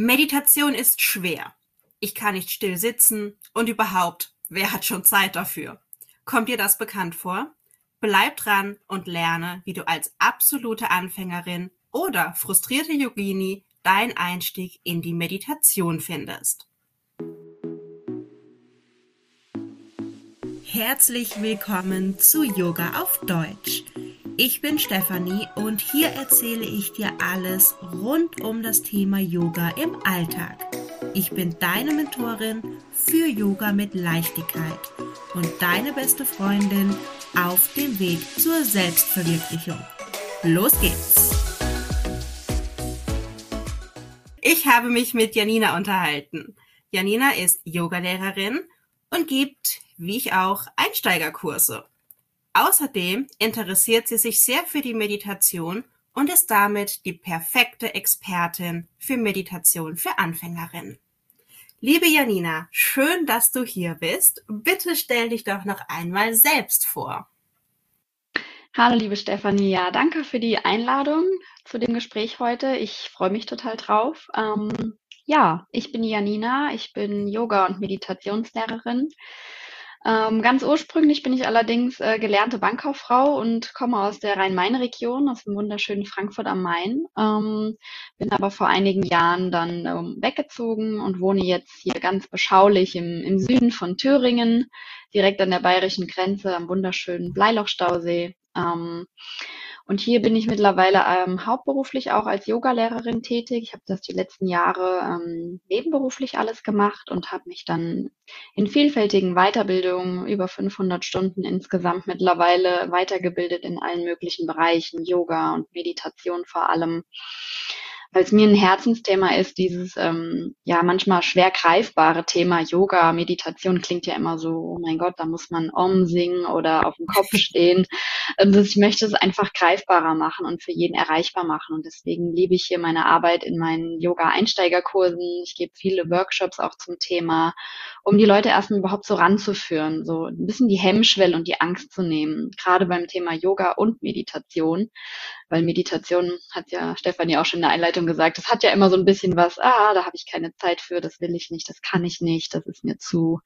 Meditation ist schwer. Ich kann nicht still sitzen und überhaupt, wer hat schon Zeit dafür? Kommt dir das bekannt vor? Bleib dran und lerne, wie du als absolute Anfängerin oder frustrierte Yogini deinen Einstieg in die Meditation findest. Herzlich willkommen zu Yoga auf Deutsch. Ich bin Stefanie und hier erzähle ich dir alles rund um das Thema Yoga im Alltag. Ich bin deine Mentorin für Yoga mit Leichtigkeit und deine beste Freundin auf dem Weg zur Selbstverwirklichung. Los geht's! Ich habe mich mit Janina unterhalten. Janina ist Yogalehrerin und gibt, wie ich auch, Einsteigerkurse. Außerdem interessiert sie sich sehr für die Meditation und ist damit die perfekte Expertin für Meditation für Anfängerinnen. Liebe Janina, schön, dass du hier bist. Bitte stell dich doch noch einmal selbst vor. Hallo, liebe Stefanie. Ja, danke für die Einladung zu dem Gespräch heute. Ich freue mich total drauf. Ähm, ja, ich bin Janina. Ich bin Yoga- und Meditationslehrerin. Ähm, ganz ursprünglich bin ich allerdings äh, gelernte Bankkauffrau und komme aus der Rhein-Main-Region, aus dem wunderschönen Frankfurt am Main. Ähm, bin aber vor einigen Jahren dann ähm, weggezogen und wohne jetzt hier ganz beschaulich im, im Süden von Thüringen, direkt an der bayerischen Grenze am wunderschönen Bleilochstausee. Ähm, und hier bin ich mittlerweile ähm, hauptberuflich auch als Yogalehrerin tätig. Ich habe das die letzten Jahre ähm, nebenberuflich alles gemacht und habe mich dann in vielfältigen Weiterbildungen, über 500 Stunden insgesamt mittlerweile weitergebildet in allen möglichen Bereichen, Yoga und Meditation vor allem weil es mir ein Herzensthema ist, dieses ähm, ja manchmal schwer greifbare Thema Yoga, Meditation klingt ja immer so, oh mein Gott, da muss man Om singen oder auf dem Kopf stehen. Also ich möchte es einfach greifbarer machen und für jeden erreichbar machen. Und deswegen liebe ich hier meine Arbeit in meinen Yoga-Einsteigerkursen. Ich gebe viele Workshops auch zum Thema, um die Leute erstmal überhaupt so ranzuführen, so ein bisschen die Hemmschwelle und die Angst zu nehmen, gerade beim Thema Yoga und Meditation weil Meditation hat ja Stefanie auch schon in der Einleitung gesagt, das hat ja immer so ein bisschen was, ah, da habe ich keine Zeit für, das will ich nicht, das kann ich nicht, das ist mir zu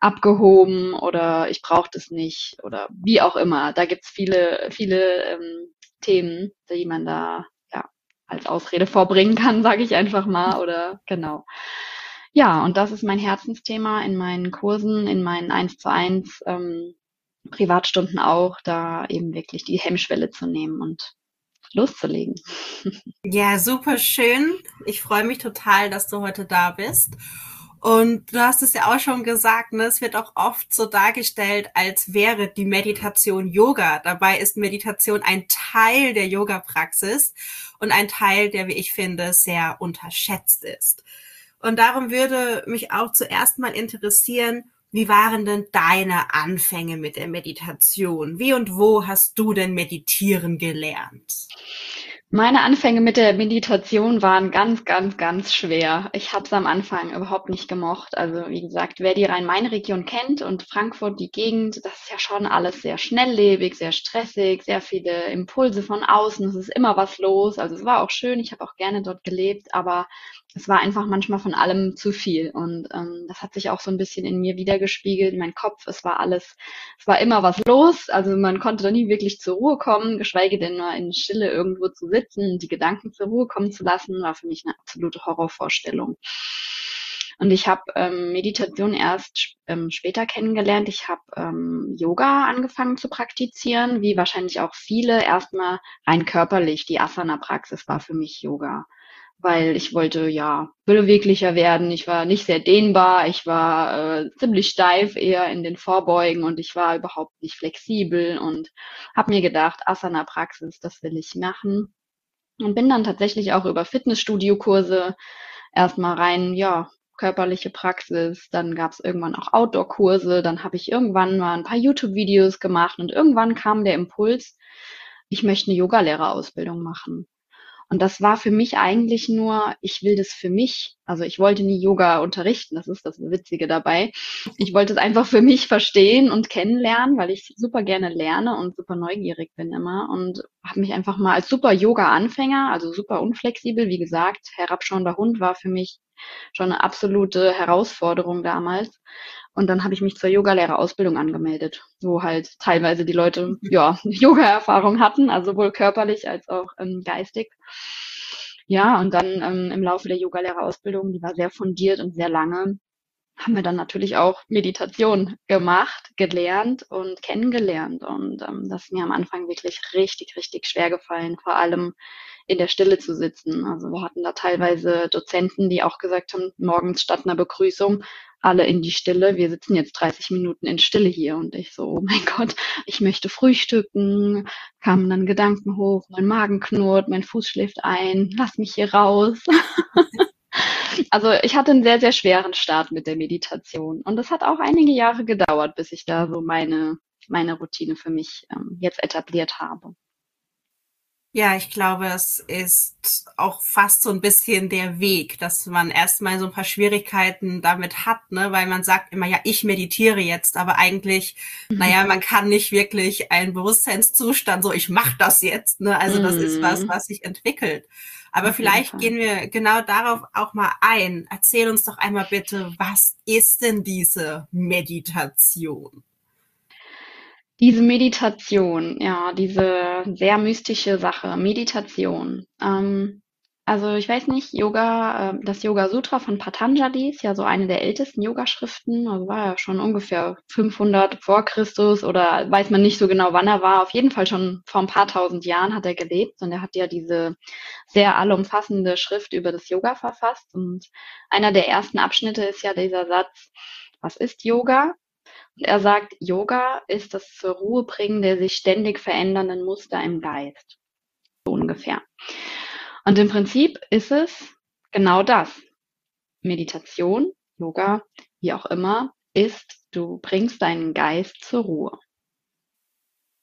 abgehoben oder ich brauche das nicht oder wie auch immer. Da gibt's viele, viele ähm, Themen, die man da ja als Ausrede vorbringen kann, sage ich einfach mal, oder genau. Ja, und das ist mein Herzensthema in meinen Kursen, in meinen 1 zu 1 ähm, Privatstunden auch, da eben wirklich die Hemmschwelle zu nehmen und loszulegen. Ja, super schön. Ich freue mich total, dass du heute da bist. Und du hast es ja auch schon gesagt, ne, es wird auch oft so dargestellt, als wäre die Meditation Yoga. Dabei ist Meditation ein Teil der Yoga-Praxis und ein Teil, der, wie ich finde, sehr unterschätzt ist. Und darum würde mich auch zuerst mal interessieren, wie waren denn deine Anfänge mit der Meditation? Wie und wo hast du denn meditieren gelernt? Meine Anfänge mit der Meditation waren ganz, ganz, ganz schwer. Ich habe es am Anfang überhaupt nicht gemocht. Also wie gesagt, wer die Rhein-Main-Region kennt und Frankfurt, die Gegend, das ist ja schon alles sehr schnelllebig, sehr stressig, sehr viele Impulse von außen. Es ist immer was los. Also es war auch schön. Ich habe auch gerne dort gelebt, aber es war einfach manchmal von allem zu viel. Und ähm, das hat sich auch so ein bisschen in mir wiedergespiegelt. Mein Kopf, es war alles, es war immer was los. Also man konnte da nie wirklich zur Ruhe kommen, geschweige denn nur in Stille irgendwo zu sitzen, die Gedanken zur Ruhe kommen zu lassen, war für mich eine absolute Horrorvorstellung. Und ich habe ähm, Meditation erst ähm, später kennengelernt. Ich habe ähm, Yoga angefangen zu praktizieren, wie wahrscheinlich auch viele. Erstmal rein körperlich. Die Asana-Praxis war für mich Yoga weil ich wollte ja beweglicher werden. Ich war nicht sehr dehnbar, ich war äh, ziemlich steif eher in den Vorbeugen und ich war überhaupt nicht flexibel und habe mir gedacht, Asana-Praxis, das will ich machen. Und bin dann tatsächlich auch über Fitnessstudio-Kurse erstmal rein, ja, körperliche Praxis, dann gab es irgendwann auch Outdoor-Kurse, dann habe ich irgendwann mal ein paar YouTube-Videos gemacht und irgendwann kam der Impuls, ich möchte eine Yogalehrerausbildung machen. Und das war für mich eigentlich nur, ich will das für mich. Also ich wollte nie Yoga unterrichten, das ist das Witzige dabei. Ich wollte es einfach für mich verstehen und kennenlernen, weil ich super gerne lerne und super neugierig bin immer und habe mich einfach mal als super Yoga-Anfänger, also super unflexibel, wie gesagt, herabschauender Hund war für mich schon eine absolute Herausforderung damals. Und dann habe ich mich zur Yogalehrerausbildung angemeldet, wo halt teilweise die Leute ja Yoga-Erfahrung hatten, also sowohl körperlich als auch ähm, geistig. Ja, und dann ähm, im Laufe der Yogalehrerausbildung, die war sehr fundiert und sehr lange, haben wir dann natürlich auch Meditation gemacht, gelernt und kennengelernt. Und ähm, das ist mir am Anfang wirklich richtig, richtig schwer gefallen, vor allem in der Stille zu sitzen. Also wir hatten da teilweise Dozenten, die auch gesagt haben, morgens statt einer Begrüßung alle in die Stille. Wir sitzen jetzt 30 Minuten in Stille hier und ich so, oh mein Gott, ich möchte frühstücken. Kamen dann Gedanken hoch, mein Magen knurrt, mein Fuß schläft ein, lass mich hier raus. also ich hatte einen sehr, sehr schweren Start mit der Meditation und es hat auch einige Jahre gedauert, bis ich da so meine, meine Routine für mich ähm, jetzt etabliert habe. Ja, ich glaube, es ist auch fast so ein bisschen der Weg, dass man erstmal so ein paar Schwierigkeiten damit hat, ne, weil man sagt immer, ja, ich meditiere jetzt, aber eigentlich, mhm. naja, man kann nicht wirklich einen Bewusstseinszustand, so ich mache das jetzt, ne, also das mhm. ist was, mhm. was sich entwickelt. Aber vielleicht gehen wir genau darauf auch mal ein. Erzähl uns doch einmal bitte, was ist denn diese Meditation? Diese Meditation, ja, diese sehr mystische Sache, Meditation. Ähm, also ich weiß nicht, Yoga, äh, das Yoga Sutra von Patanjali ist ja so eine der ältesten Yogaschriften, also war ja schon ungefähr 500 vor Christus oder weiß man nicht so genau, wann er war. Auf jeden Fall schon vor ein paar tausend Jahren hat er gelebt und er hat ja diese sehr allumfassende Schrift über das Yoga verfasst und einer der ersten Abschnitte ist ja dieser Satz, was ist Yoga? Er sagt, Yoga ist das zur Ruhe bringen der sich ständig verändernden Muster im Geist. So ungefähr. Und im Prinzip ist es genau das. Meditation, Yoga, wie auch immer, ist, du bringst deinen Geist zur Ruhe.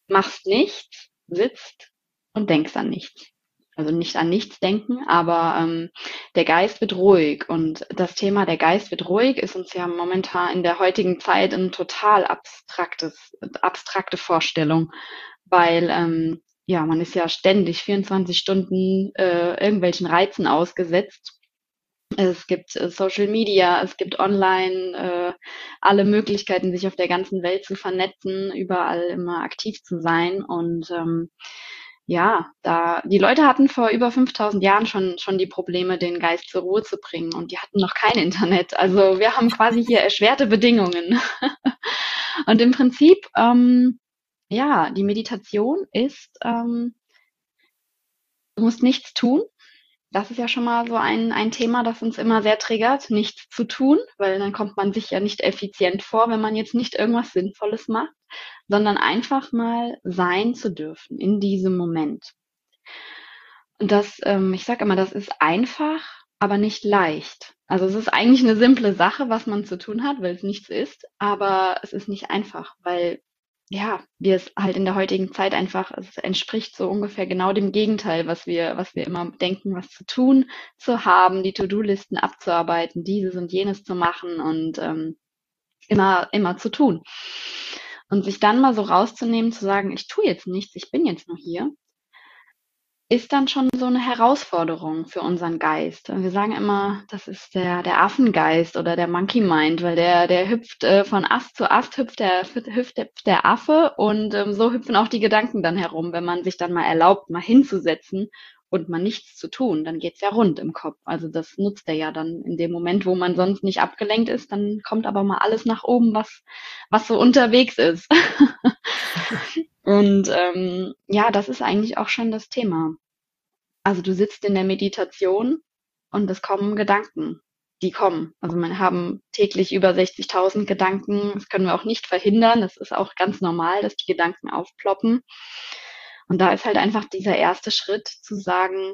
Machst nichts, sitzt und denkst an nichts also nicht an nichts denken, aber ähm, der Geist wird ruhig. Und das Thema der Geist wird ruhig ist uns ja momentan in der heutigen Zeit ein total abstraktes, abstrakte Vorstellung, weil ähm, ja, man ist ja ständig 24 Stunden äh, irgendwelchen Reizen ausgesetzt. Es gibt äh, Social Media, es gibt online äh, alle Möglichkeiten, sich auf der ganzen Welt zu vernetzen, überall immer aktiv zu sein und ähm, ja, da die Leute hatten vor über 5000 Jahren schon schon die Probleme, den Geist zur Ruhe zu bringen und die hatten noch kein Internet. Also wir haben quasi hier erschwerte Bedingungen. und im Prinzip, ähm, ja, die Meditation ist, ähm, du musst nichts tun. Das ist ja schon mal so ein, ein Thema, das uns immer sehr triggert, nichts zu tun, weil dann kommt man sich ja nicht effizient vor, wenn man jetzt nicht irgendwas Sinnvolles macht sondern einfach mal sein zu dürfen in diesem Moment. Und das, ähm, ich sage immer, das ist einfach, aber nicht leicht. Also es ist eigentlich eine simple Sache, was man zu tun hat, weil es nichts ist, aber es ist nicht einfach, weil ja, wir es halt in der heutigen Zeit einfach, es entspricht so ungefähr genau dem Gegenteil, was wir, was wir immer denken, was zu tun, zu haben, die To-Do-Listen abzuarbeiten, dieses und jenes zu machen und ähm, immer, immer zu tun. Und sich dann mal so rauszunehmen, zu sagen, ich tue jetzt nichts, ich bin jetzt nur hier, ist dann schon so eine Herausforderung für unseren Geist. Wir sagen immer, das ist der, der Affengeist oder der Monkey Mind, weil der, der hüpft äh, von Ast zu Ast, hüpft der, hüpft der Affe und ähm, so hüpfen auch die Gedanken dann herum, wenn man sich dann mal erlaubt, mal hinzusetzen und mal nichts zu tun, dann geht's ja rund im Kopf. Also das nutzt er ja dann in dem Moment, wo man sonst nicht abgelenkt ist, dann kommt aber mal alles nach oben, was, was so unterwegs ist. und ähm, ja, das ist eigentlich auch schon das Thema. Also du sitzt in der Meditation und es kommen Gedanken. Die kommen. Also wir haben täglich über 60.000 Gedanken. Das können wir auch nicht verhindern. Das ist auch ganz normal, dass die Gedanken aufploppen. Und da ist halt einfach dieser erste Schritt zu sagen,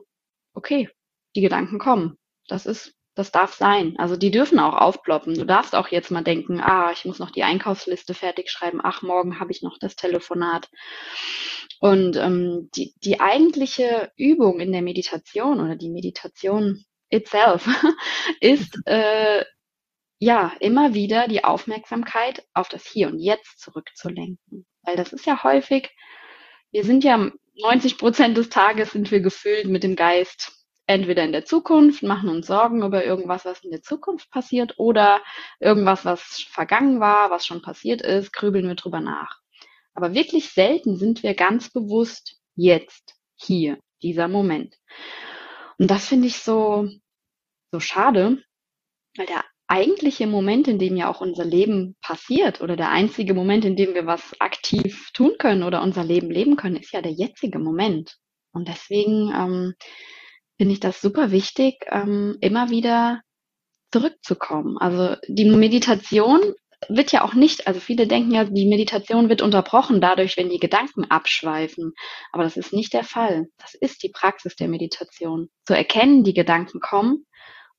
okay, die Gedanken kommen. Das ist, das darf sein. Also die dürfen auch aufploppen. Du darfst auch jetzt mal denken, ah, ich muss noch die Einkaufsliste fertig schreiben. Ach, morgen habe ich noch das Telefonat. Und ähm, die, die eigentliche Übung in der Meditation oder die Meditation itself ist äh, ja immer wieder die Aufmerksamkeit auf das Hier und Jetzt zurückzulenken. Weil das ist ja häufig, wir sind ja 90 Prozent des Tages sind wir gefüllt mit dem Geist entweder in der Zukunft, machen uns Sorgen über irgendwas, was in der Zukunft passiert, oder irgendwas, was vergangen war, was schon passiert ist, grübeln wir drüber nach. Aber wirklich selten sind wir ganz bewusst jetzt, hier, dieser Moment. Und das finde ich so, so schade, weil der eigentliche Moment, in dem ja auch unser Leben passiert oder der einzige Moment, in dem wir was aktiv tun können oder unser Leben leben können, ist ja der jetzige Moment. Und deswegen ähm, finde ich das super wichtig, ähm, immer wieder zurückzukommen. Also die Meditation wird ja auch nicht, also viele denken ja, die Meditation wird unterbrochen dadurch, wenn die Gedanken abschweifen. Aber das ist nicht der Fall. Das ist die Praxis der Meditation. Zu erkennen, die Gedanken kommen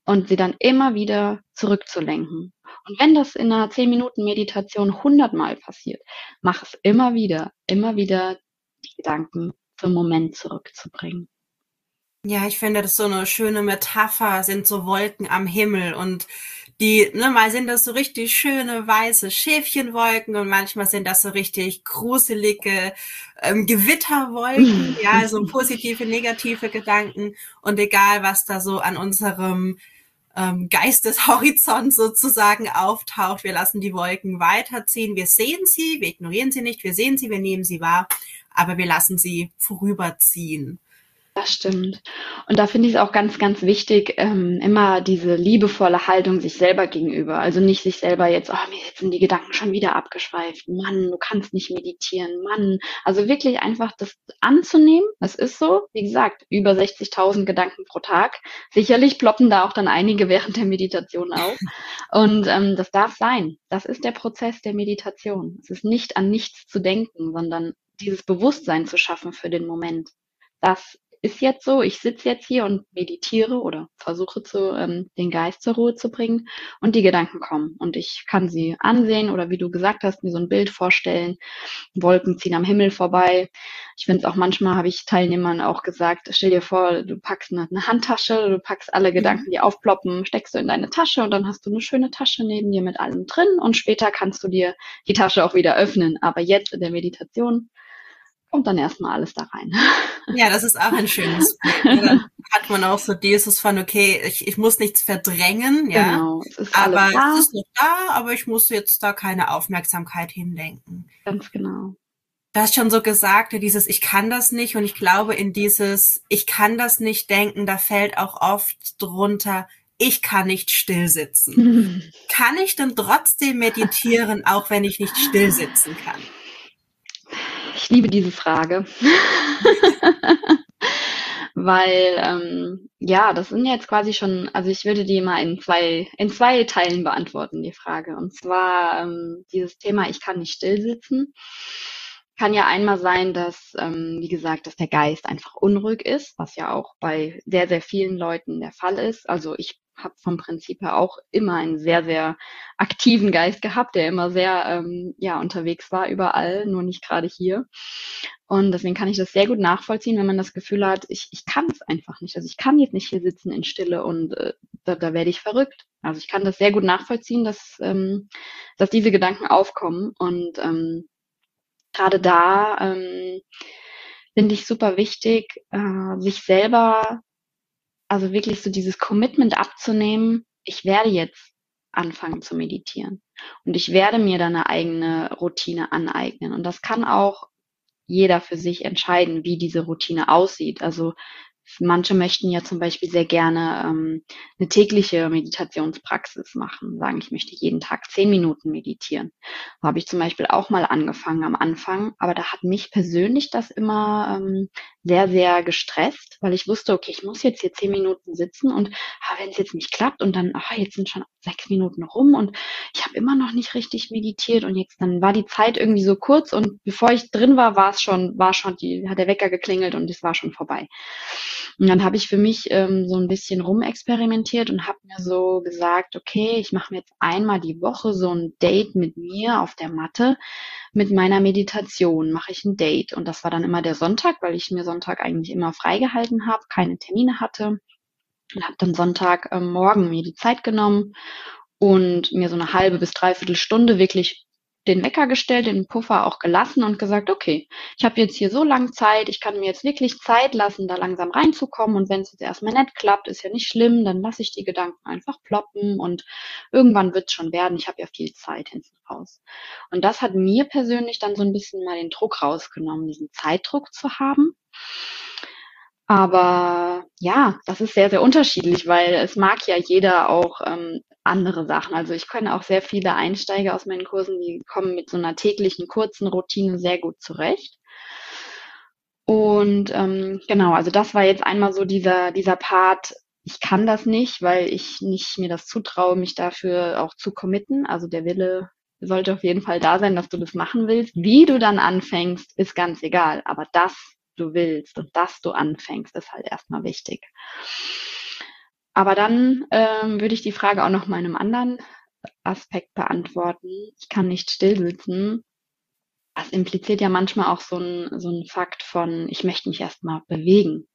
und sie dann immer wieder zurückzulenken. Und wenn das in einer 10 Minuten Meditation hundertmal passiert, mach es immer wieder, immer wieder die Gedanken zum Moment zurückzubringen. Ja, ich finde, das ist so eine schöne Metapher, sind so Wolken am Himmel und die, ne, mal sind das so richtig schöne weiße Schäfchenwolken und manchmal sind das so richtig gruselige ähm, Gewitterwolken, ja, so positive, negative Gedanken und egal, was da so an unserem ähm, Geisteshorizont sozusagen auftaucht, wir lassen die Wolken weiterziehen, wir sehen sie, wir ignorieren sie nicht, wir sehen sie, wir nehmen sie wahr, aber wir lassen sie vorüberziehen. Das stimmt. Und da finde ich es auch ganz, ganz wichtig, ähm, immer diese liebevolle Haltung sich selber gegenüber. Also nicht sich selber jetzt, oh, mir sind die Gedanken schon wieder abgeschweift. Mann, du kannst nicht meditieren. Mann. Also wirklich einfach das anzunehmen. Das ist so. Wie gesagt, über 60.000 Gedanken pro Tag. Sicherlich ploppen da auch dann einige während der Meditation auf. Und ähm, das darf sein. Das ist der Prozess der Meditation. Es ist nicht an nichts zu denken, sondern dieses Bewusstsein zu schaffen für den Moment. Das ist jetzt so, ich sitze jetzt hier und meditiere oder versuche zu, ähm, den Geist zur Ruhe zu bringen und die Gedanken kommen und ich kann sie ansehen oder wie du gesagt hast, mir so ein Bild vorstellen. Wolken ziehen am Himmel vorbei. Ich finde es auch manchmal, habe ich Teilnehmern auch gesagt, stell dir vor, du packst eine, eine Handtasche, du packst alle mhm. Gedanken, die aufploppen, steckst du in deine Tasche und dann hast du eine schöne Tasche neben dir mit allem drin und später kannst du dir die Tasche auch wieder öffnen. Aber jetzt in der Meditation kommt dann erstmal alles da rein. Ja, das ist auch ein schönes Bild. Ne? Dann hat man auch so dieses von, okay, ich, ich muss nichts verdrängen, ja. Genau, es aber es ist noch da, aber ich muss jetzt da keine Aufmerksamkeit hinlenken. Ganz genau. Du hast schon so gesagt, dieses Ich kann das nicht und ich glaube in dieses Ich kann das nicht denken, da fällt auch oft drunter, ich kann nicht still sitzen. kann ich denn trotzdem meditieren, auch wenn ich nicht still sitzen kann? Ich liebe diese Frage. Weil, ähm, ja, das sind jetzt quasi schon, also ich würde die mal in zwei, in zwei Teilen beantworten, die Frage. Und zwar ähm, dieses Thema, ich kann nicht still sitzen. Kann ja einmal sein, dass, ähm, wie gesagt, dass der Geist einfach unruhig ist, was ja auch bei sehr, sehr vielen Leuten der Fall ist. Also ich habe vom Prinzip her auch immer einen sehr, sehr aktiven Geist gehabt, der immer sehr ähm, ja, unterwegs war überall, nur nicht gerade hier. Und deswegen kann ich das sehr gut nachvollziehen, wenn man das Gefühl hat, ich, ich kann es einfach nicht. Also ich kann jetzt nicht hier sitzen in Stille und äh, da, da werde ich verrückt. Also ich kann das sehr gut nachvollziehen, dass, ähm, dass diese Gedanken aufkommen. Und ähm, gerade da ähm, finde ich super wichtig, äh, sich selber also wirklich so dieses Commitment abzunehmen, ich werde jetzt anfangen zu meditieren und ich werde mir dann eine eigene Routine aneignen. Und das kann auch jeder für sich entscheiden, wie diese Routine aussieht. Also Manche möchten ja zum Beispiel sehr gerne ähm, eine tägliche Meditationspraxis machen, sagen, ich möchte jeden Tag zehn Minuten meditieren. So habe ich zum Beispiel auch mal angefangen am Anfang, aber da hat mich persönlich das immer ähm, sehr, sehr gestresst, weil ich wusste, okay, ich muss jetzt hier zehn Minuten sitzen und ah, wenn es jetzt nicht klappt und dann, ah, jetzt sind schon sechs Minuten rum und ich habe immer noch nicht richtig meditiert und jetzt dann war die Zeit irgendwie so kurz und bevor ich drin war, war es schon, war schon die, hat der Wecker geklingelt und es war schon vorbei. Und dann habe ich für mich ähm, so ein bisschen rumexperimentiert und habe mir so gesagt, okay, ich mache mir jetzt einmal die Woche so ein Date mit mir auf der Matte. Mit meiner Meditation mache ich ein Date. Und das war dann immer der Sonntag, weil ich mir Sonntag eigentlich immer freigehalten habe, keine Termine hatte. Und habe dann Sonntagmorgen ähm, mir die Zeit genommen und mir so eine halbe bis dreiviertel Stunde wirklich den Wecker gestellt, den Puffer auch gelassen und gesagt, okay, ich habe jetzt hier so lange Zeit, ich kann mir jetzt wirklich Zeit lassen, da langsam reinzukommen und wenn es jetzt erstmal nicht klappt, ist ja nicht schlimm, dann lasse ich die Gedanken einfach ploppen und irgendwann wird es schon werden. Ich habe ja viel Zeit hinten raus. Und das hat mir persönlich dann so ein bisschen mal den Druck rausgenommen, diesen Zeitdruck zu haben. Aber ja, das ist sehr, sehr unterschiedlich, weil es mag ja jeder auch ähm, andere Sachen. Also ich kenne auch sehr viele Einsteiger aus meinen Kursen, die kommen mit so einer täglichen kurzen Routine sehr gut zurecht. Und ähm, genau, also das war jetzt einmal so dieser, dieser Part, ich kann das nicht, weil ich nicht mir das zutraue, mich dafür auch zu committen. Also der Wille sollte auf jeden Fall da sein, dass du das machen willst. Wie du dann anfängst, ist ganz egal. Aber dass du willst und dass du anfängst, ist halt erstmal wichtig. Aber dann ähm, würde ich die Frage auch noch mal in einem anderen Aspekt beantworten. Ich kann nicht still sitzen. Das impliziert ja manchmal auch so ein, so ein Fakt von, ich möchte mich erstmal bewegen.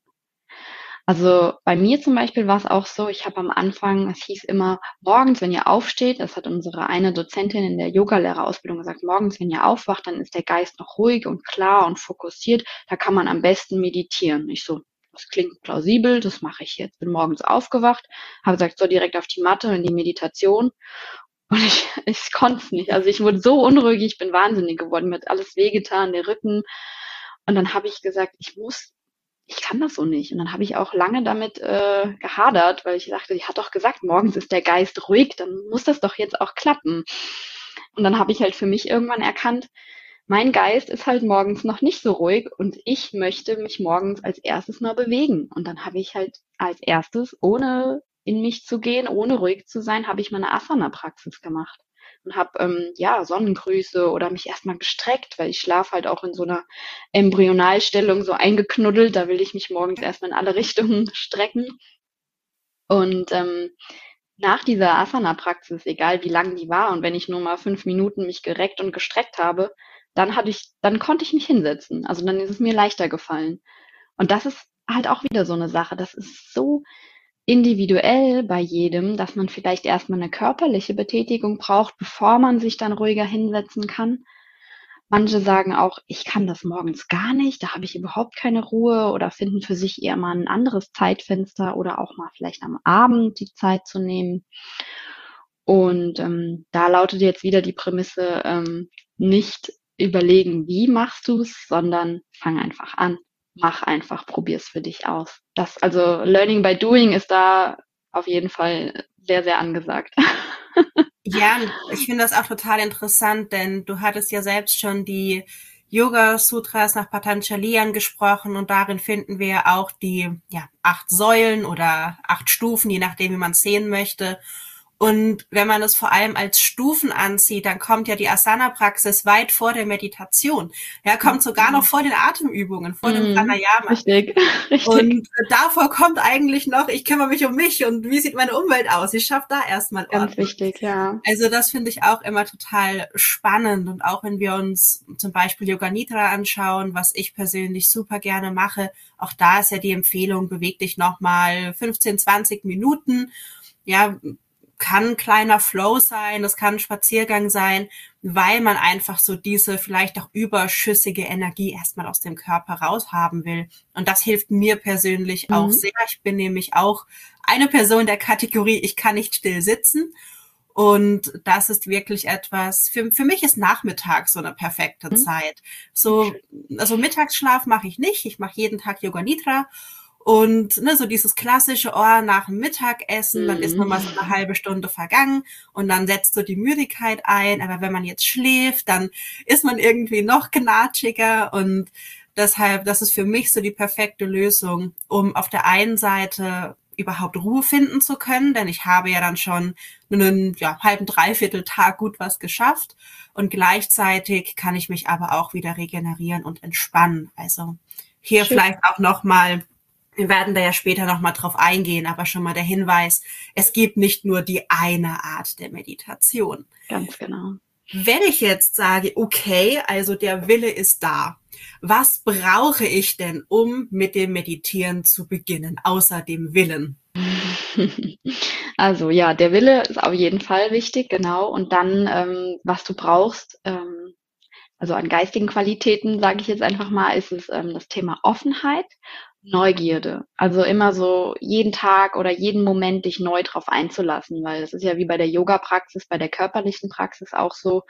Also bei mir zum Beispiel war es auch so, ich habe am Anfang, es hieß immer, morgens, wenn ihr aufsteht, das hat unsere eine Dozentin in der Yogalehrerausbildung gesagt, morgens, wenn ihr aufwacht, dann ist der Geist noch ruhig und klar und fokussiert, da kann man am besten meditieren. Ich so, das klingt plausibel, das mache ich jetzt. Bin morgens aufgewacht, habe gesagt, so direkt auf die Matte in die Meditation. Und ich, ich konnte es nicht. Also ich wurde so unruhig, ich bin wahnsinnig geworden, mir hat alles wehgetan, der Rücken. Und dann habe ich gesagt, ich muss, ich kann das so nicht. Und dann habe ich auch lange damit äh, gehadert, weil ich dachte, sie hat doch gesagt, morgens ist der Geist ruhig, dann muss das doch jetzt auch klappen. Und dann habe ich halt für mich irgendwann erkannt, mein Geist ist halt morgens noch nicht so ruhig und ich möchte mich morgens als erstes mal bewegen. Und dann habe ich halt als erstes, ohne in mich zu gehen, ohne ruhig zu sein, habe ich meine Asana-Praxis gemacht und habe ähm, ja Sonnengrüße oder mich erstmal gestreckt, weil ich schlafe halt auch in so einer Embryonalstellung so eingeknuddelt. Da will ich mich morgens erstmal in alle Richtungen strecken. Und ähm, nach dieser Asana-Praxis, egal wie lang die war und wenn ich nur mal fünf Minuten mich gereckt und gestreckt habe, dann hatte ich, dann konnte ich mich hinsetzen. Also dann ist es mir leichter gefallen. Und das ist halt auch wieder so eine Sache. Das ist so individuell bei jedem, dass man vielleicht erstmal eine körperliche Betätigung braucht, bevor man sich dann ruhiger hinsetzen kann. Manche sagen auch, ich kann das morgens gar nicht, da habe ich überhaupt keine Ruhe oder finden für sich eher mal ein anderes Zeitfenster oder auch mal vielleicht am Abend die Zeit zu nehmen. Und ähm, da lautet jetzt wieder die Prämisse, ähm, nicht überlegen, wie machst du es, sondern fang einfach an. Mach einfach, probier es für dich aus. Das, also Learning by Doing ist da auf jeden Fall sehr, sehr angesagt. Ja, ich finde das auch total interessant, denn du hattest ja selbst schon die Yoga Sutras nach Patanjali angesprochen und darin finden wir auch die ja, acht Säulen oder acht Stufen, je nachdem, wie man es sehen möchte. Und wenn man es vor allem als Stufen ansieht, dann kommt ja die Asana-Praxis weit vor der Meditation. Ja, kommt sogar noch vor den Atemübungen, vor dem mhm. Pranayama. Richtig, richtig. Und davor kommt eigentlich noch, ich kümmere mich um mich und wie sieht meine Umwelt aus? Ich schaffe da erstmal Ganz wichtig, ja. Also das finde ich auch immer total spannend. Und auch wenn wir uns zum Beispiel Yoga Nidra anschauen, was ich persönlich super gerne mache, auch da ist ja die Empfehlung, beweg dich nochmal 15, 20 Minuten. Ja, kann kleiner Flow sein, das kann ein Spaziergang sein, weil man einfach so diese vielleicht auch überschüssige Energie erstmal aus dem Körper raushaben will. Und das hilft mir persönlich mhm. auch sehr. Ich bin nämlich auch eine Person der Kategorie, ich kann nicht still sitzen. Und das ist wirklich etwas, für, für mich ist Nachmittag so eine perfekte mhm. Zeit. So, also Mittagsschlaf mache ich nicht. Ich mache jeden Tag Yoga Nidra und ne, so dieses klassische, oh, nach dem Mittagessen, mhm. dann ist nochmal so eine halbe Stunde vergangen und dann setzt so die Müdigkeit ein. Aber wenn man jetzt schläft, dann ist man irgendwie noch gnatschiger und deshalb, das ist für mich so die perfekte Lösung, um auf der einen Seite überhaupt Ruhe finden zu können, denn ich habe ja dann schon einen ja, halben Dreiviertel Tag gut was geschafft und gleichzeitig kann ich mich aber auch wieder regenerieren und entspannen. Also hier Schön. vielleicht auch noch mal Wir werden da ja später nochmal drauf eingehen, aber schon mal der Hinweis, es gibt nicht nur die eine Art der Meditation. Ganz genau. Wenn ich jetzt sage, okay, also der Wille ist da, was brauche ich denn, um mit dem Meditieren zu beginnen, außer dem Willen? Also ja, der Wille ist auf jeden Fall wichtig, genau. Und dann, ähm, was du brauchst, ähm, also an geistigen Qualitäten, sage ich jetzt einfach mal, ist es ähm, das Thema Offenheit, Neugierde. Also immer so jeden Tag oder jeden Moment dich neu drauf einzulassen, weil es ist ja wie bei der Yoga-Praxis, bei der körperlichen Praxis auch so,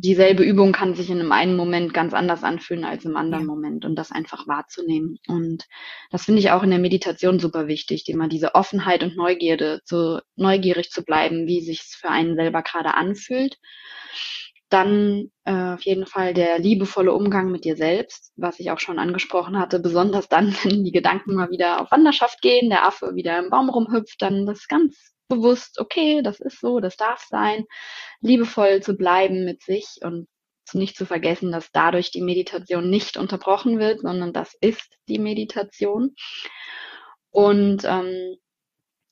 dieselbe Übung kann sich in einem einen Moment ganz anders anfühlen als im anderen ja. Moment und das einfach wahrzunehmen. Und das finde ich auch in der Meditation super wichtig, immer diese Offenheit und Neugierde, so neugierig zu bleiben, wie sich es für einen selber gerade anfühlt. Dann äh, auf jeden Fall der liebevolle Umgang mit dir selbst, was ich auch schon angesprochen hatte, besonders dann, wenn die Gedanken mal wieder auf Wanderschaft gehen, der Affe wieder im Baum rumhüpft, dann das ganz bewusst, okay, das ist so, das darf sein, liebevoll zu bleiben mit sich und nicht zu vergessen, dass dadurch die Meditation nicht unterbrochen wird, sondern das ist die Meditation. Und ähm,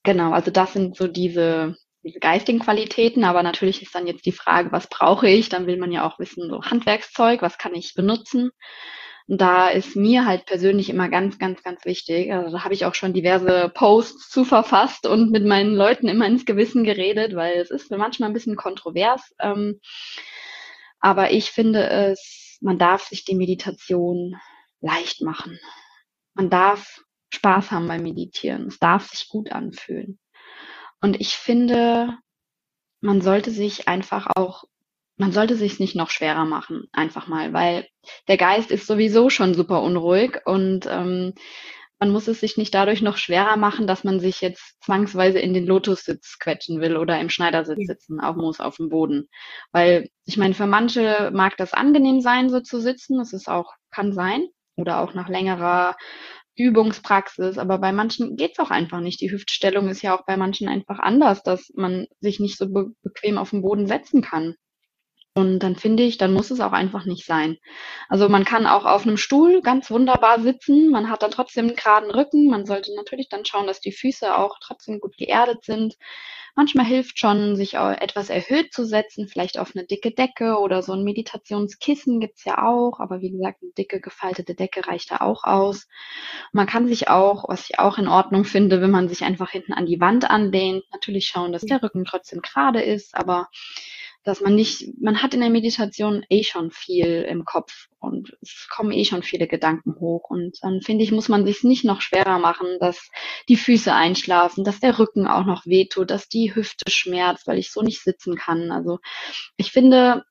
genau, also das sind so diese, diese geistigen Qualitäten, aber natürlich ist dann jetzt die Frage, was brauche ich? Dann will man ja auch wissen, so Handwerkszeug, was kann ich benutzen? Und da ist mir halt persönlich immer ganz, ganz, ganz wichtig. Also da habe ich auch schon diverse Posts zu verfasst und mit meinen Leuten immer ins Gewissen geredet, weil es ist manchmal ein bisschen kontrovers. Ähm, aber ich finde es, man darf sich die Meditation leicht machen. Man darf Spaß haben beim Meditieren. Es darf sich gut anfühlen. Und ich finde, man sollte sich einfach auch man sollte sich nicht noch schwerer machen, einfach mal, weil der Geist ist sowieso schon super unruhig und ähm, man muss es sich nicht dadurch noch schwerer machen, dass man sich jetzt zwangsweise in den Lotussitz quetschen will oder im Schneidersitz sitzen, auf Moos auf dem Boden. Weil ich meine, für manche mag das angenehm sein, so zu sitzen. Das ist auch, kann sein. Oder auch nach längerer Übungspraxis, aber bei manchen geht's auch einfach nicht. Die Hüftstellung ist ja auch bei manchen einfach anders, dass man sich nicht so be bequem auf den Boden setzen kann. Und dann finde ich, dann muss es auch einfach nicht sein. Also man kann auch auf einem Stuhl ganz wunderbar sitzen. Man hat dann trotzdem einen geraden Rücken. Man sollte natürlich dann schauen, dass die Füße auch trotzdem gut geerdet sind. Manchmal hilft schon, sich etwas erhöht zu setzen, vielleicht auf eine dicke Decke oder so ein Meditationskissen gibt's ja auch. Aber wie gesagt, eine dicke gefaltete Decke reicht da auch aus. Man kann sich auch, was ich auch in Ordnung finde, wenn man sich einfach hinten an die Wand anlehnt, natürlich schauen, dass der Rücken trotzdem gerade ist. Aber dass man nicht, man hat in der Meditation eh schon viel im Kopf und es kommen eh schon viele Gedanken hoch und dann finde ich, muss man sich nicht noch schwerer machen, dass die Füße einschlafen, dass der Rücken auch noch wehtut, dass die Hüfte schmerzt, weil ich so nicht sitzen kann. Also ich finde,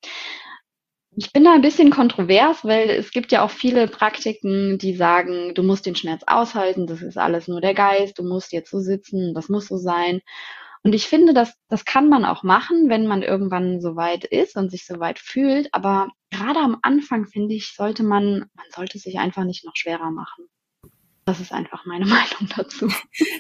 ich bin da ein bisschen kontrovers, weil es gibt ja auch viele Praktiken, die sagen, du musst den Schmerz aushalten, das ist alles nur der Geist, du musst jetzt so sitzen, das muss so sein. Und ich finde, das, das kann man auch machen, wenn man irgendwann so weit ist und sich so weit fühlt. Aber gerade am Anfang, finde ich, sollte man, man sollte sich einfach nicht noch schwerer machen. Das ist einfach meine Meinung dazu.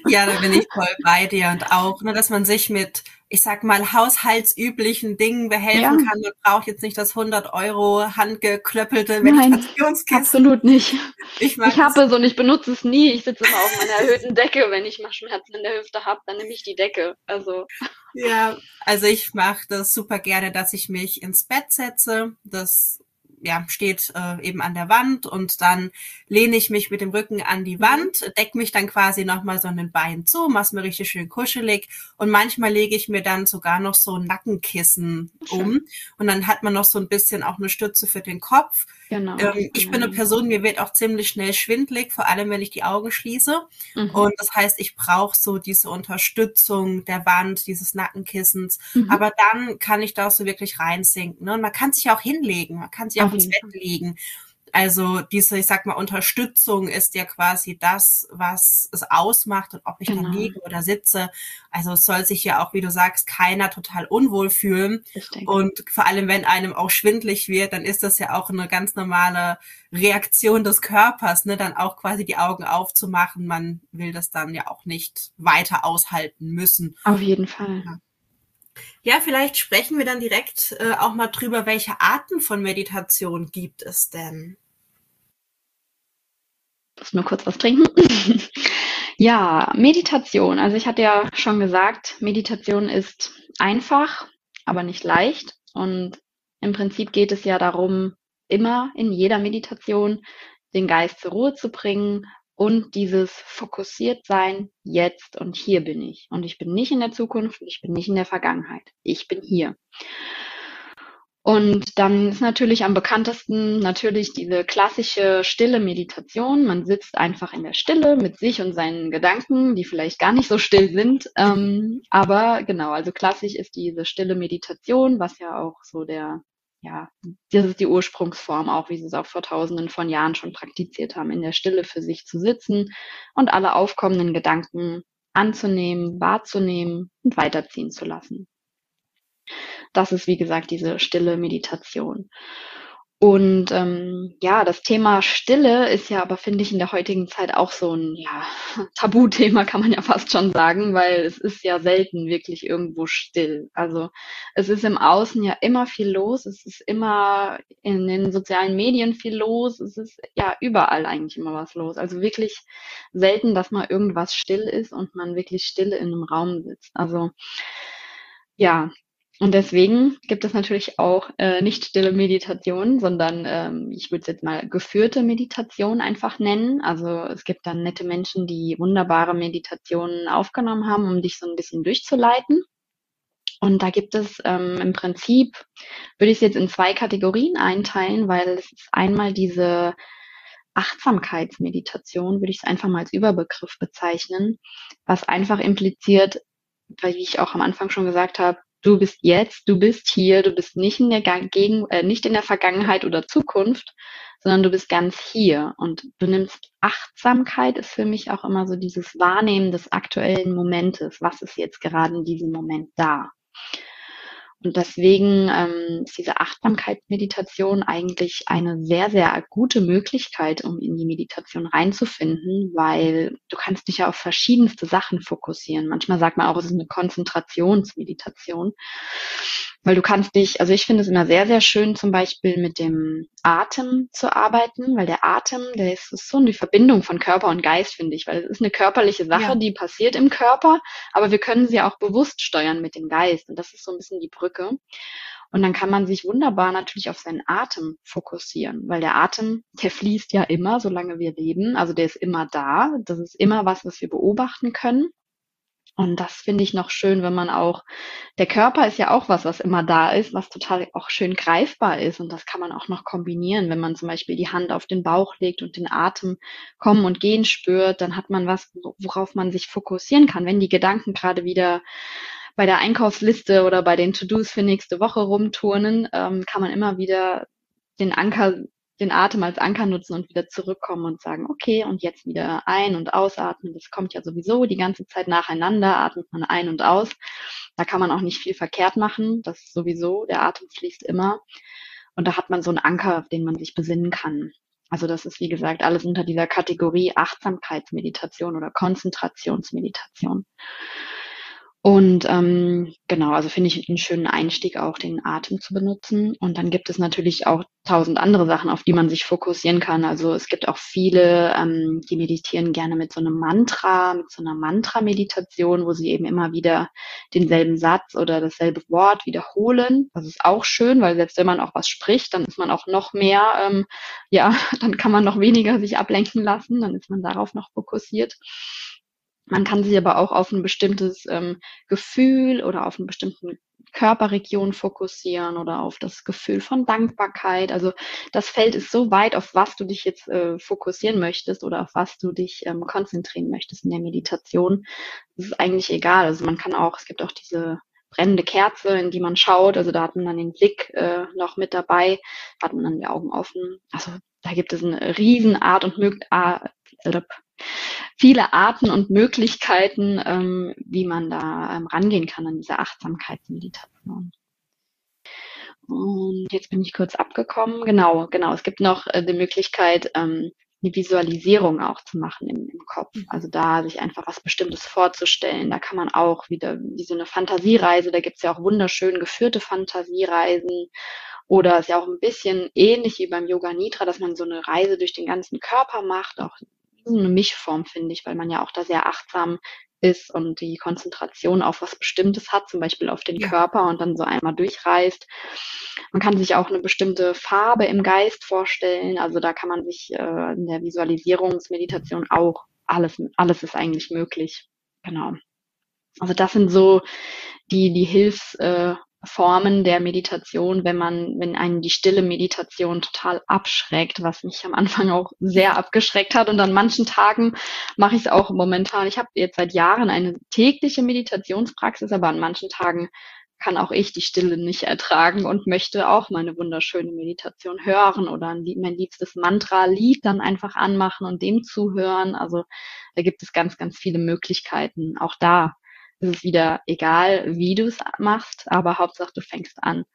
Ja, da bin ich voll bei dir und auch, ne, dass man sich mit, ich sag mal, haushaltsüblichen Dingen behelfen ja. kann. Man braucht jetzt nicht das 100 Euro handgeklöppelte Meditationskissen. absolut nicht. Ich, ich habe es und ich benutze es nie. Ich sitze immer auf meiner erhöhten Decke. Wenn ich mal Schmerzen in der Hüfte habe, dann nehme ich die Decke. Also. Ja, also ich mache das super gerne, dass ich mich ins Bett setze. Das ja, steht äh, eben an der Wand und dann lehne ich mich mit dem Rücken an die mhm. Wand, deck mich dann quasi nochmal so ein Bein zu, mach's mir richtig schön kuschelig und manchmal lege ich mir dann sogar noch so ein Nackenkissen um und dann hat man noch so ein bisschen auch eine Stütze für den Kopf. Genau. Ähm, ich bin eine. Person, mir wird auch ziemlich schnell schwindlig, vor allem wenn ich die Augen schließe mhm. und das heißt, ich brauche so diese Unterstützung der Wand, dieses Nackenkissens, mhm. aber dann kann ich da so wirklich reinsinken ne? und man kann sich auch hinlegen, man kann sich auch ins Bett liegen. Also diese, ich sag mal, Unterstützung ist ja quasi das, was es ausmacht und ob ich genau. dann liege oder sitze. Also es soll sich ja auch, wie du sagst, keiner total unwohl fühlen. Und vor allem, wenn einem auch schwindlig wird, dann ist das ja auch eine ganz normale Reaktion des Körpers, ne, dann auch quasi die Augen aufzumachen. Man will das dann ja auch nicht weiter aushalten müssen. Auf jeden Fall. Ja. Ja, vielleicht sprechen wir dann direkt äh, auch mal drüber, welche Arten von Meditation gibt es denn? muss nur kurz was trinken. ja, Meditation. Also ich hatte ja schon gesagt, Meditation ist einfach, aber nicht leicht. Und im Prinzip geht es ja darum, immer in jeder Meditation den Geist zur Ruhe zu bringen und dieses fokussiert sein, jetzt und hier bin ich. Und ich bin nicht in der Zukunft, ich bin nicht in der Vergangenheit. Ich bin hier. Und dann ist natürlich am bekanntesten natürlich diese klassische stille Meditation. Man sitzt einfach in der Stille mit sich und seinen Gedanken, die vielleicht gar nicht so still sind. Ähm, aber genau, also klassisch ist diese stille Meditation, was ja auch so der, ja, das ist die Ursprungsform auch, wie sie es auch vor tausenden von Jahren schon praktiziert haben, in der Stille für sich zu sitzen und alle aufkommenden Gedanken anzunehmen, wahrzunehmen und weiterziehen zu lassen. Das ist, wie gesagt, diese stille Meditation. Und ähm, ja, das Thema Stille ist ja aber, finde ich, in der heutigen Zeit auch so ein ja, Tabuthema, kann man ja fast schon sagen, weil es ist ja selten wirklich irgendwo still. Also es ist im Außen ja immer viel los, es ist immer in den sozialen Medien viel los, es ist ja überall eigentlich immer was los. Also wirklich selten, dass mal irgendwas still ist und man wirklich still in einem Raum sitzt. Also ja, und deswegen gibt es natürlich auch äh, nicht stille Meditation, sondern ähm, ich würde es jetzt mal geführte Meditation einfach nennen. Also es gibt dann nette Menschen, die wunderbare Meditationen aufgenommen haben, um dich so ein bisschen durchzuleiten. Und da gibt es ähm, im Prinzip, würde ich es jetzt in zwei Kategorien einteilen, weil es ist einmal diese Achtsamkeitsmeditation, würde ich es einfach mal als Überbegriff bezeichnen, was einfach impliziert, weil wie ich auch am Anfang schon gesagt habe, Du bist jetzt, du bist hier, du bist nicht in der Gegen äh, nicht in der Vergangenheit oder Zukunft, sondern du bist ganz hier und du nimmst Achtsamkeit ist für mich auch immer so dieses Wahrnehmen des aktuellen Momentes. Was ist jetzt gerade in diesem Moment da? Und deswegen ähm, ist diese Achtsamkeitsmeditation eigentlich eine sehr, sehr gute Möglichkeit, um in die Meditation reinzufinden, weil du kannst dich ja auf verschiedenste Sachen fokussieren. Manchmal sagt man auch, es ist eine Konzentrationsmeditation weil du kannst dich, also ich finde es immer sehr, sehr schön, zum Beispiel mit dem Atem zu arbeiten, weil der Atem, der ist, ist so eine Verbindung von Körper und Geist, finde ich, weil es ist eine körperliche Sache, ja. die passiert im Körper, aber wir können sie auch bewusst steuern mit dem Geist und das ist so ein bisschen die Brücke. Und dann kann man sich wunderbar natürlich auf seinen Atem fokussieren, weil der Atem, der fließt ja immer, solange wir leben. Also der ist immer da. Das ist immer was, was wir beobachten können. Und das finde ich noch schön, wenn man auch, der Körper ist ja auch was, was immer da ist, was total auch schön greifbar ist. Und das kann man auch noch kombinieren. Wenn man zum Beispiel die Hand auf den Bauch legt und den Atem kommen und gehen spürt, dann hat man was, worauf man sich fokussieren kann. Wenn die Gedanken gerade wieder bei der Einkaufsliste oder bei den To-Dos für nächste Woche rumturnen, ähm, kann man immer wieder den Anker den Atem als Anker nutzen und wieder zurückkommen und sagen, okay, und jetzt wieder ein- und ausatmen. Das kommt ja sowieso die ganze Zeit nacheinander, atmet man ein und aus. Da kann man auch nicht viel verkehrt machen. Das ist sowieso, der Atem fließt immer. Und da hat man so einen Anker, auf den man sich besinnen kann. Also das ist, wie gesagt, alles unter dieser Kategorie Achtsamkeitsmeditation oder Konzentrationsmeditation. Und ähm, genau, also finde ich einen schönen Einstieg auch, den Atem zu benutzen. Und dann gibt es natürlich auch tausend andere Sachen, auf die man sich fokussieren kann. Also es gibt auch viele, ähm, die meditieren gerne mit so einem Mantra, mit so einer Mantra-Meditation, wo sie eben immer wieder denselben Satz oder dasselbe Wort wiederholen. Das ist auch schön, weil selbst wenn man auch was spricht, dann ist man auch noch mehr, ähm, ja, dann kann man noch weniger sich ablenken lassen, dann ist man darauf noch fokussiert. Man kann sich aber auch auf ein bestimmtes ähm, Gefühl oder auf einen bestimmten Körperregion fokussieren oder auf das Gefühl von Dankbarkeit. Also das Feld ist so weit, auf was du dich jetzt äh, fokussieren möchtest oder auf was du dich ähm, konzentrieren möchtest in der Meditation. Das ist eigentlich egal. Also man kann auch, es gibt auch diese brennende Kerze, in die man schaut. Also da hat man dann den Blick äh, noch mit dabei, hat man dann die Augen offen. Also da gibt es eine Riesenart und Mög äh, viele Arten und Möglichkeiten, ähm, wie man da ähm, rangehen kann an diese Achtsamkeitsmeditation. Und jetzt bin ich kurz abgekommen. Genau, genau. Es gibt noch äh, die Möglichkeit, ähm, eine Visualisierung auch zu machen im, im, Kopf. Mhm. Also da sich einfach was Bestimmtes vorzustellen. Da kann man auch wieder, wie so eine Fantasiereise, da gibt's ja auch wunderschön geführte Fantasiereisen. Oder ist ja auch ein bisschen ähnlich wie beim Yoga Nidra, dass man so eine Reise durch den ganzen Körper macht, auch so eine Mischform, finde ich, weil man ja auch da sehr achtsam ist und die Konzentration auf was Bestimmtes hat, zum Beispiel auf den ja. Körper und dann so einmal durchreißt. Man kann sich auch eine bestimmte Farbe im Geist vorstellen. Also da kann man sich äh, in der Visualisierungsmeditation auch alles, alles ist eigentlich möglich. Genau. Also das sind so die, die Hilfsformen äh, der Meditation, wenn man, wenn einen die stille Meditation total abschreckt, was mich am Anfang auch sehr abgeschreckt hat. Und an manchen Tagen mache ich es auch momentan. Ich habe jetzt seit Jahren eine tägliche Meditationspraxis, aber an manchen Tagen kann auch ich die Stille nicht ertragen und möchte auch meine wunderschöne Meditation hören oder mein liebstes Mantra-Lied dann einfach anmachen und dem zuhören. Also da gibt es ganz, ganz viele Möglichkeiten. Auch da ist es wieder egal, wie du es machst, aber Hauptsache du fängst an.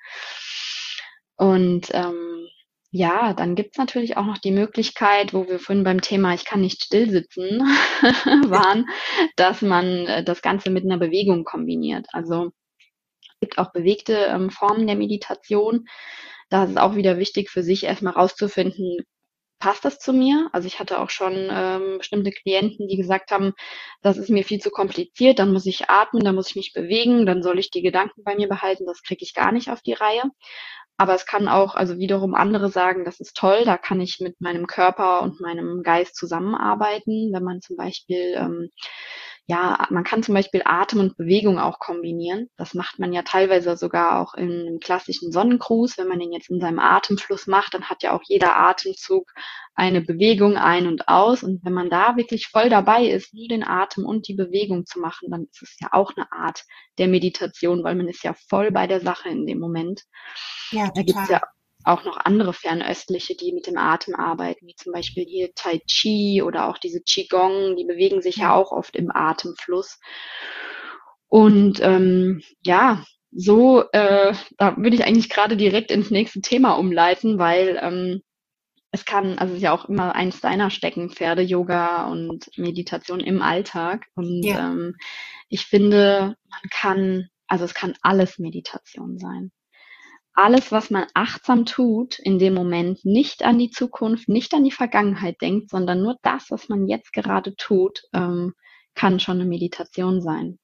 Und ähm, ja, dann gibt's natürlich auch noch die Möglichkeit, wo wir vorhin beim Thema Ich kann nicht still sitzen waren, dass man äh, das Ganze mit einer Bewegung kombiniert. Also es gibt auch bewegte ähm, Formen der Meditation. Da ist es auch wieder wichtig für sich erstmal rauszufinden, passt das zu mir? Also ich hatte auch schon ähm, bestimmte Klienten, die gesagt haben, das ist mir viel zu kompliziert, dann muss ich atmen, dann muss ich mich bewegen, dann soll ich die Gedanken bei mir behalten, das kriege ich gar nicht auf die Reihe. Aber es kann auch, also wiederum andere sagen, das ist toll, da kann ich mit meinem Körper und meinem Geist zusammenarbeiten, wenn man zum Beispiel ähm, ja, man kann zum Beispiel Atem und Bewegung auch kombinieren. Das macht man ja teilweise sogar auch im klassischen Sonnengruß. Wenn man den jetzt in seinem Atemfluss macht, dann hat ja auch jeder Atemzug eine Bewegung ein und aus. Und wenn man da wirklich voll dabei ist, nur den Atem und die Bewegung zu machen, dann ist es ja auch eine Art der Meditation, weil man ist ja voll bei der Sache in dem Moment. Ja, total. Da gibt's ja auch noch andere fernöstliche, die mit dem Atem arbeiten, wie zum Beispiel hier Tai Chi oder auch diese Qigong, die bewegen sich ja auch oft im Atemfluss. Und ähm, ja, so, äh, da würde ich eigentlich gerade direkt ins nächste Thema umleiten, weil ähm, es kann, also es ist ja auch immer eins deiner Steckenpferde, Yoga und Meditation im Alltag. Und ja. ähm, ich finde, man kann, also es kann alles Meditation sein alles, was man achtsam tut, in dem Moment nicht an die Zukunft, nicht an die Vergangenheit denkt, sondern nur das, was man jetzt gerade tut, ähm, kann schon eine Meditation sein.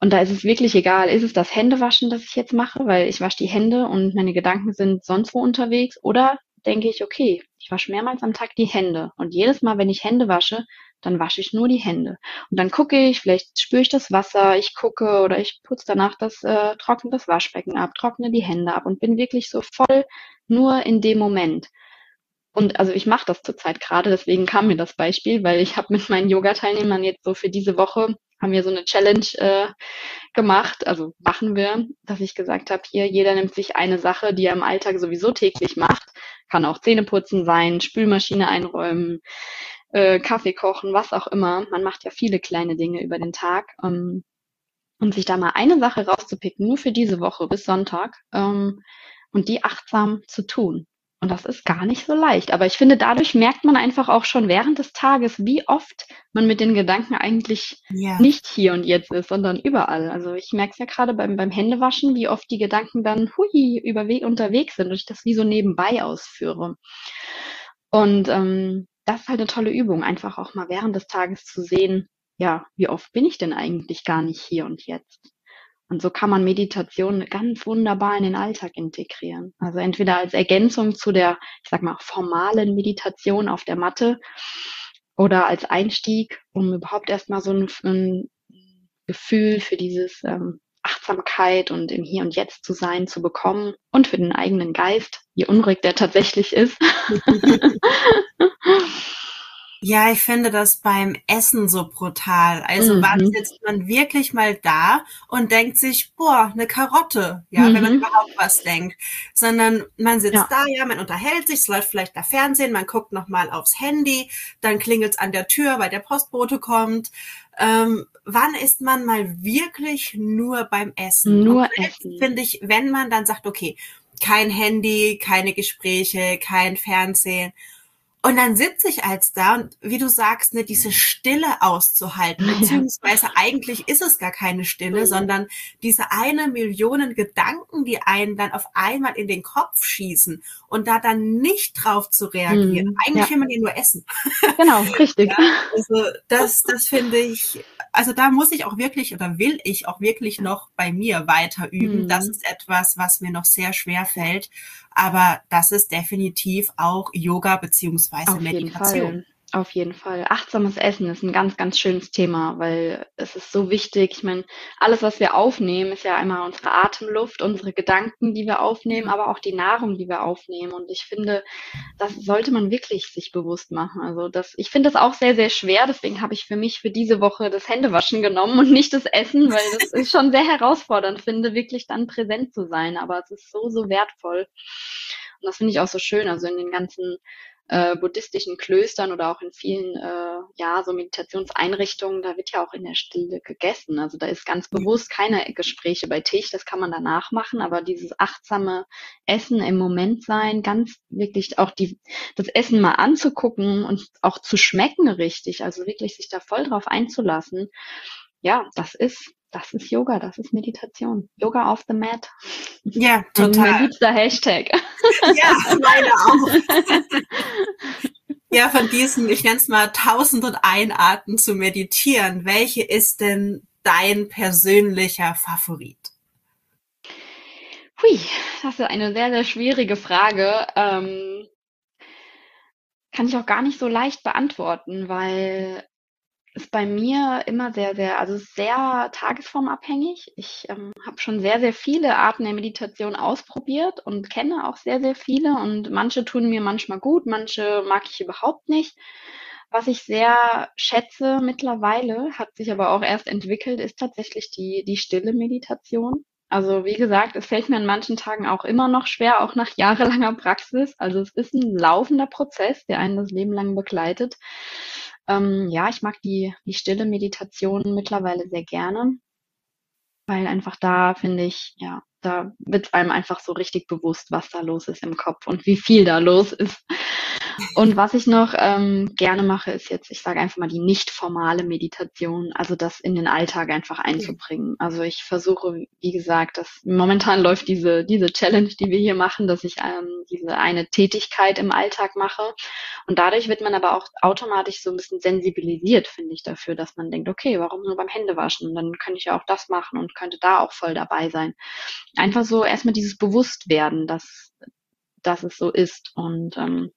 Und da ist es wirklich egal, ist es das Händewaschen, das ich jetzt mache, weil ich wasche die Hände und meine Gedanken sind sonst wo unterwegs, oder denke ich, okay, ich wasche mehrmals am Tag die Hände und jedes Mal, wenn ich Hände wasche, dann wasche ich nur die Hände. Und dann gucke ich, vielleicht spüre ich das Wasser, ich gucke oder ich putze danach das, äh, trockne das Waschbecken ab, trockne die Hände ab und bin wirklich so voll nur in dem Moment. Und also ich mache das zurzeit gerade, deswegen kam mir das Beispiel, weil ich habe mit meinen Yoga-Teilnehmern jetzt so für diese Woche haben wir so eine Challenge äh, gemacht, also machen wir, dass ich gesagt habe, hier, jeder nimmt sich eine Sache, die er im Alltag sowieso täglich macht. Kann auch Zähneputzen sein, Spülmaschine einräumen, äh, Kaffee kochen, was auch immer. Man macht ja viele kleine Dinge über den Tag. Ähm, und sich da mal eine Sache rauszupicken, nur für diese Woche bis Sonntag, ähm, und die achtsam zu tun. Und das ist gar nicht so leicht. Aber ich finde, dadurch merkt man einfach auch schon während des Tages, wie oft man mit den Gedanken eigentlich ja. nicht hier und jetzt ist, sondern überall. Also ich merke es ja gerade beim, beim Händewaschen, wie oft die Gedanken dann hui, überwe unterwegs sind und ich das wie so nebenbei ausführe. Und ähm, das ist halt eine tolle Übung, einfach auch mal während des Tages zu sehen, ja, wie oft bin ich denn eigentlich gar nicht hier und jetzt? Und so kann man Meditation ganz wunderbar in den Alltag integrieren. Also entweder als Ergänzung zu der, ich sag mal, formalen Meditation auf der Matte oder als Einstieg, um überhaupt erstmal so ein, ein Gefühl für dieses ähm, Achtsamkeit und im Hier und Jetzt zu sein zu bekommen und für den eigenen Geist, wie unruhig der tatsächlich ist. Ja, ich finde das beim Essen so brutal. Also mhm. wann sitzt man wirklich mal da und denkt sich, boah, eine Karotte, ja, mhm. wenn man mhm. überhaupt was denkt. Sondern man sitzt ja. da, ja, man unterhält sich, es läuft vielleicht da Fernsehen, man guckt nochmal aufs Handy, dann klingelt es an der Tür, weil der Postbote kommt. Ähm, wann ist man mal wirklich nur beim Essen? Nur Essen. Finde ich, wenn man dann sagt, okay, kein Handy, keine Gespräche, kein Fernsehen Und dann sitze ich als da und wie du sagst, ne, diese Stille auszuhalten, beziehungsweise eigentlich ist es gar keine Stille, mhm. sondern diese eine Millionen Gedanken, die einen dann auf einmal in den Kopf schießen und da dann nicht drauf zu reagieren. Mhm, eigentlich ja. will man ja nur essen. Genau, richtig. Ja, also das, das finde ich, also da muss ich auch wirklich oder will ich auch wirklich noch bei mir weiter üben. Mhm. Das ist etwas, was mir noch sehr schwer fällt. Aber das ist definitiv auch Yoga beziehungsweise Auf Meditation. Auf jeden Fall. Achtsames Essen ist ein ganz, ganz schönes Thema, weil es ist so wichtig. Ich meine, alles, was wir aufnehmen, ist ja einmal unsere Atemluft, unsere Gedanken, die wir aufnehmen, aber auch die Nahrung, die wir aufnehmen. Und ich finde, das sollte man wirklich sich bewusst machen. Also das, ich finde das auch sehr, sehr schwer. Deswegen habe ich für mich für diese Woche das Händewaschen genommen und nicht das Essen, weil das ist schon sehr herausfordernd finde, wirklich dann präsent zu sein. Aber es ist so, so wertvoll. Und das finde ich auch so schön. Also in den ganzen äh, buddhistischen Klöstern oder auch in vielen äh, ja so Meditationseinrichtungen, da wird ja auch in der Stille gegessen. Also da ist ganz bewusst keine Gespräche bei Tisch, das kann man danach machen, aber dieses achtsame Essen im Moment sein, ganz wirklich auch die das Essen mal anzugucken und auch zu schmecken richtig, also wirklich sich da voll drauf einzulassen. Ja, das ist das ist Yoga, das ist Meditation. Yoga off the mat. Ja, total. mein liebster Hashtag. Ja, meine auch. Ja, von diesen, ich nenne es mal tausend und ein Arten zu meditieren. Welche ist denn dein persönlicher Favorit? Hui, das ist eine sehr, sehr schwierige Frage. Ähm, kann ich auch gar nicht so leicht beantworten, weil ist bei mir immer sehr, sehr, also sehr tagesformabhängig. Ich ähm, habe schon sehr, sehr viele Arten der Meditation ausprobiert und kenne auch sehr, sehr viele und manche tun mir manchmal gut, manche mag ich überhaupt nicht. Was ich sehr schätze mittlerweile, hat sich aber auch erst entwickelt, ist tatsächlich die, die stille Meditation. Also wie gesagt, es fällt mir an manchen Tagen auch immer noch schwer, auch nach jahrelanger Praxis. Also es ist ein laufender Prozess, der einen das Leben lang begleitet. Ähm, ja, ich mag die, die stille Meditation mittlerweile sehr gerne, weil einfach da finde ich, ja, da wird einem einfach so richtig bewusst, was da los ist im Kopf und wie viel da los ist. Und was ich noch ähm, gerne mache, ist jetzt, ich sage einfach mal, die nicht formale Meditation, also das in den Alltag einfach einzubringen. Also ich versuche, wie gesagt, dass momentan läuft diese, diese Challenge, die wir hier machen, dass ich ähm, diese eine Tätigkeit im Alltag mache. Und dadurch wird man aber auch automatisch so ein bisschen sensibilisiert, finde ich, dafür, dass man denkt, okay, warum nur beim Händewaschen? Dann könnte ich ja auch das machen und könnte da auch voll dabei sein. Einfach so erstmal dieses Bewusstwerden, dass, dass es so ist. Und ähm,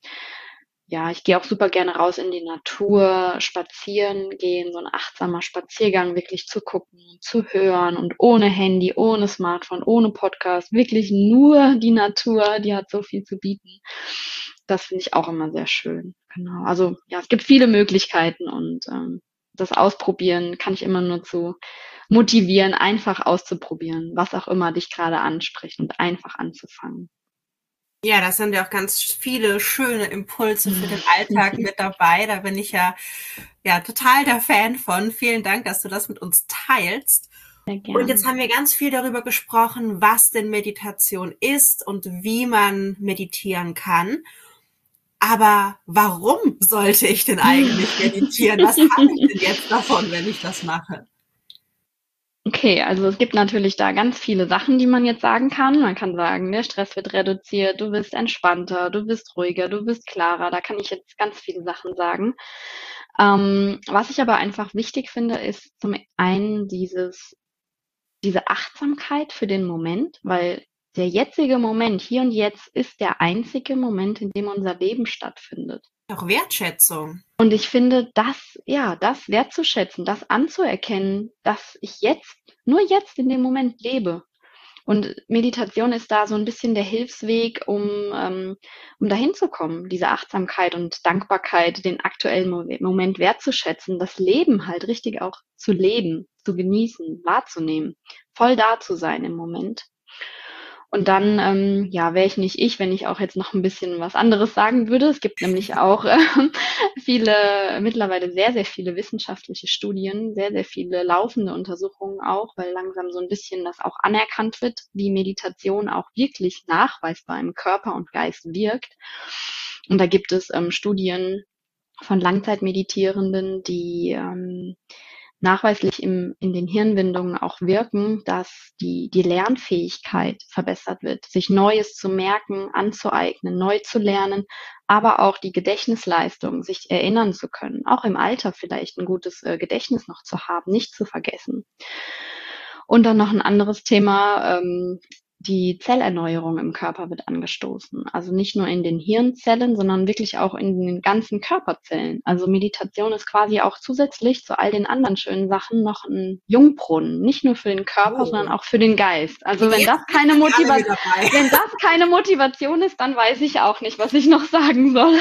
ja, ich gehe auch super gerne raus in die Natur, spazieren gehen, so ein achtsamer Spaziergang wirklich zu gucken, zu hören und ohne Handy, ohne Smartphone, ohne Podcast, wirklich nur die Natur, die hat so viel zu bieten. Das finde ich auch immer sehr schön. Genau. Also ja, es gibt viele Möglichkeiten und ähm, das Ausprobieren kann ich immer nur zu motivieren, einfach auszuprobieren, was auch immer dich gerade anspricht und einfach anzufangen. Ja, da sind ja auch ganz viele schöne Impulse für den Alltag mit dabei. Da bin ich ja, ja total der Fan von. Vielen Dank, dass du das mit uns teilst. Und jetzt haben wir ganz viel darüber gesprochen, was denn Meditation ist und wie man meditieren kann. Aber warum sollte ich denn eigentlich meditieren? Was habe ich denn jetzt davon, wenn ich das mache? Okay, also es gibt natürlich da ganz viele Sachen, die man jetzt sagen kann. Man kann sagen, der Stress wird reduziert, du bist entspannter, du bist ruhiger, du bist klarer. Da kann ich jetzt ganz viele Sachen sagen. Ähm, was ich aber einfach wichtig finde, ist zum einen dieses, diese Achtsamkeit für den Moment, weil der jetzige Moment, hier und jetzt, ist der einzige Moment, in dem unser Leben stattfindet. Auch Wertschätzung. Und ich finde, das, ja, das wertzuschätzen, das anzuerkennen, dass ich jetzt, nur jetzt in dem Moment lebe. Und Meditation ist da so ein bisschen der Hilfsweg, um, ähm, um dahin zu kommen, diese Achtsamkeit und Dankbarkeit, den aktuellen Moment wertzuschätzen, das Leben halt richtig auch zu leben, zu genießen, wahrzunehmen, voll da zu sein im Moment. Und dann, ähm, ja, wäre ich nicht ich, wenn ich auch jetzt noch ein bisschen was anderes sagen würde. Es gibt nämlich auch äh, viele, mittlerweile sehr, sehr viele wissenschaftliche Studien, sehr, sehr viele laufende Untersuchungen auch, weil langsam so ein bisschen das auch anerkannt wird, wie Meditation auch wirklich nachweisbar im Körper und Geist wirkt. Und da gibt es ähm, Studien von Langzeitmeditierenden, die ähm, nachweislich im, in den Hirnwindungen auch wirken, dass die, die Lernfähigkeit verbessert wird, sich Neues zu merken, anzueignen, neu zu lernen, aber auch die Gedächtnisleistung, sich erinnern zu können, auch im Alter vielleicht ein gutes äh, Gedächtnis noch zu haben, nicht zu vergessen. Und dann noch ein anderes Thema, ähm, die Zellerneuerung im Körper wird angestoßen. Also nicht nur in den Hirnzellen, sondern wirklich auch in den ganzen Körperzellen. Also Meditation ist quasi auch zusätzlich zu all den anderen schönen Sachen noch ein Jungbrunnen. Nicht nur für den Körper, oh. sondern auch für den Geist. Also wenn das keine Motivation, wenn das keine Motivation ist, dann weiß ich auch nicht, was ich noch sagen soll.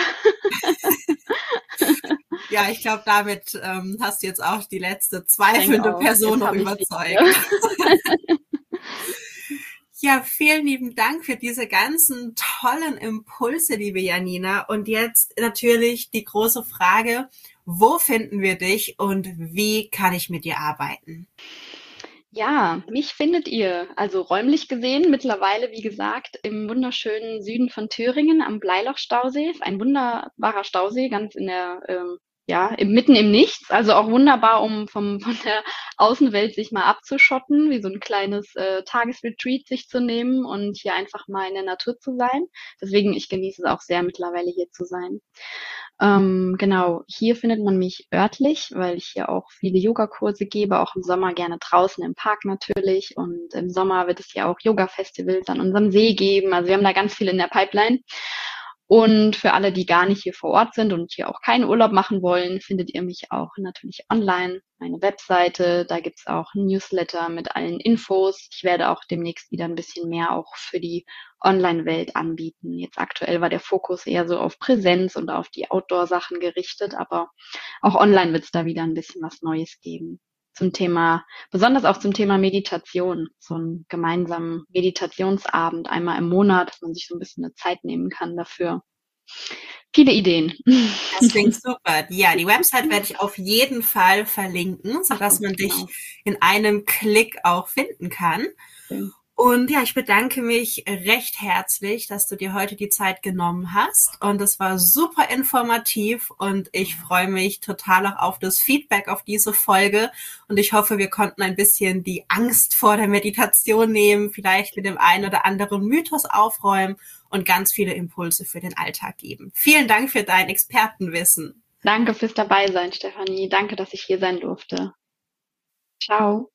Ja, ich glaube, damit ähm, hast du jetzt auch die letzte zweifelnde Person noch überzeugt. Ja, vielen lieben Dank für diese ganzen tollen Impulse, liebe Janina. Und jetzt natürlich die große Frage, wo finden wir dich und wie kann ich mit dir arbeiten? Ja, mich findet ihr, also räumlich gesehen, mittlerweile, wie gesagt, im wunderschönen Süden von Thüringen am Bleiloch-Stausee. Ein wunderbarer Stausee, ganz in der ähm, ja, mitten im Nichts, also auch wunderbar, um vom, von der Außenwelt sich mal abzuschotten, wie so ein kleines äh, Tagesretreat sich zu nehmen und hier einfach mal in der Natur zu sein. Deswegen, ich genieße es auch sehr, mittlerweile hier zu sein. Ähm, genau, hier findet man mich örtlich, weil ich hier auch viele Yogakurse gebe, auch im Sommer gerne draußen im Park natürlich. Und im Sommer wird es ja auch Yoga-Festivals an unserem See geben. Also wir haben da ganz viel in der Pipeline. Und für alle, die gar nicht hier vor Ort sind und hier auch keinen Urlaub machen wollen, findet ihr mich auch natürlich online, meine Webseite. Da gibt's auch ein Newsletter mit allen Infos. Ich werde auch demnächst wieder ein bisschen mehr auch für die Online-Welt anbieten. Jetzt aktuell war der Fokus eher so auf Präsenz und auf die Outdoor-Sachen gerichtet, aber auch online wird's da wieder ein bisschen was Neues geben zum Thema, besonders auch zum Thema Meditation, so einen gemeinsamen Meditationsabend einmal im Monat, dass man sich so ein bisschen eine Zeit nehmen kann dafür. Viele Ideen. Das klingt super. Ja, die Website werde ich auf jeden Fall verlinken, sodass man dich genau. in einem Klick auch finden kann. Okay. Und ja, ich bedanke mich recht herzlich, dass du dir heute die Zeit genommen hast. Und es war super informativ und ich freue mich total auch auf das Feedback auf diese Folge. Und ich hoffe, wir konnten ein bisschen die Angst vor der Meditation nehmen, vielleicht mit dem einen oder anderen Mythos aufräumen und ganz viele Impulse für den Alltag geben. Vielen Dank für dein Expertenwissen. Danke fürs Dabeisein, Stefanie. Danke, dass ich hier sein durfte. Ciao.